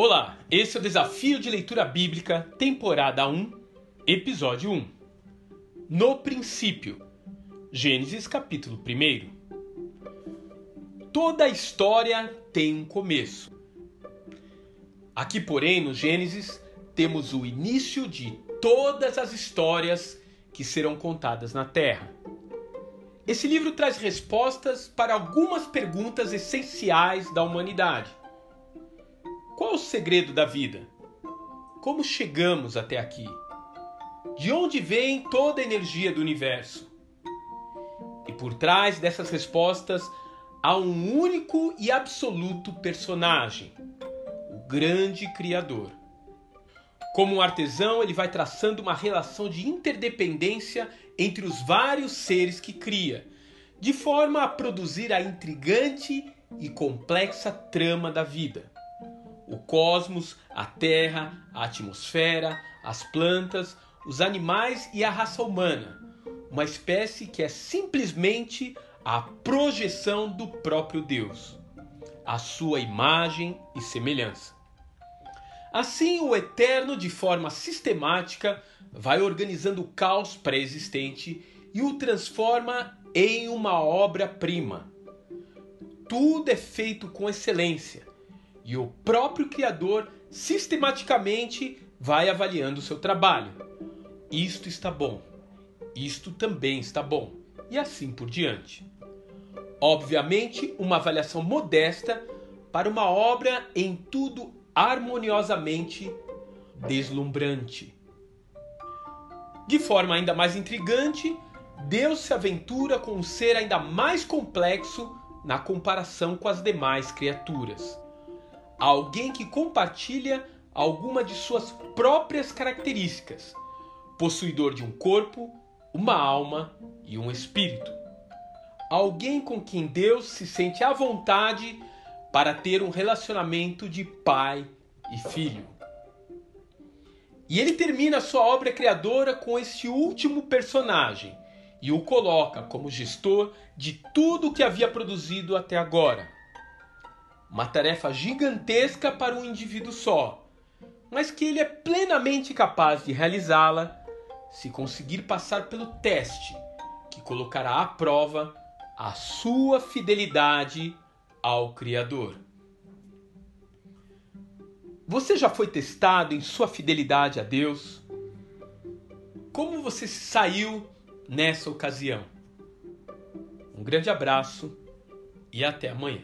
Olá, esse é o Desafio de Leitura Bíblica, temporada 1, episódio 1. No princípio, Gênesis capítulo 1. Toda história tem um começo. Aqui, porém, no Gênesis, temos o início de todas as histórias que serão contadas na Terra. Esse livro traz respostas para algumas perguntas essenciais da humanidade qual o segredo da vida? Como chegamos até aqui? De onde vem toda a energia do universo? E por trás dessas respostas há um único e absoluto personagem, o grande Criador. Como um artesão, ele vai traçando uma relação de interdependência entre os vários seres que cria, de forma a produzir a intrigante e complexa trama da vida o cosmos, a terra, a atmosfera, as plantas, os animais e a raça humana, uma espécie que é simplesmente a projeção do próprio Deus, a sua imagem e semelhança. Assim, o Eterno, de forma sistemática, vai organizando o caos pré-existente e o transforma em uma obra-prima. Tudo é feito com excelência, e o próprio criador sistematicamente vai avaliando o seu trabalho. Isto está bom, isto também está bom, e assim por diante. Obviamente, uma avaliação modesta para uma obra em tudo harmoniosamente deslumbrante. De forma ainda mais intrigante, Deus se aventura com um ser ainda mais complexo na comparação com as demais criaturas alguém que compartilha alguma de suas próprias características, possuidor de um corpo, uma alma e um espírito. Alguém com quem Deus se sente à vontade para ter um relacionamento de pai e filho. E ele termina sua obra criadora com esse último personagem e o coloca como gestor de tudo que havia produzido até agora uma tarefa gigantesca para um indivíduo só, mas que ele é plenamente capaz de realizá-la se conseguir passar pelo teste que colocará à prova a sua fidelidade ao Criador. Você já foi testado em sua fidelidade a Deus? Como você saiu nessa ocasião? Um grande abraço e até amanhã.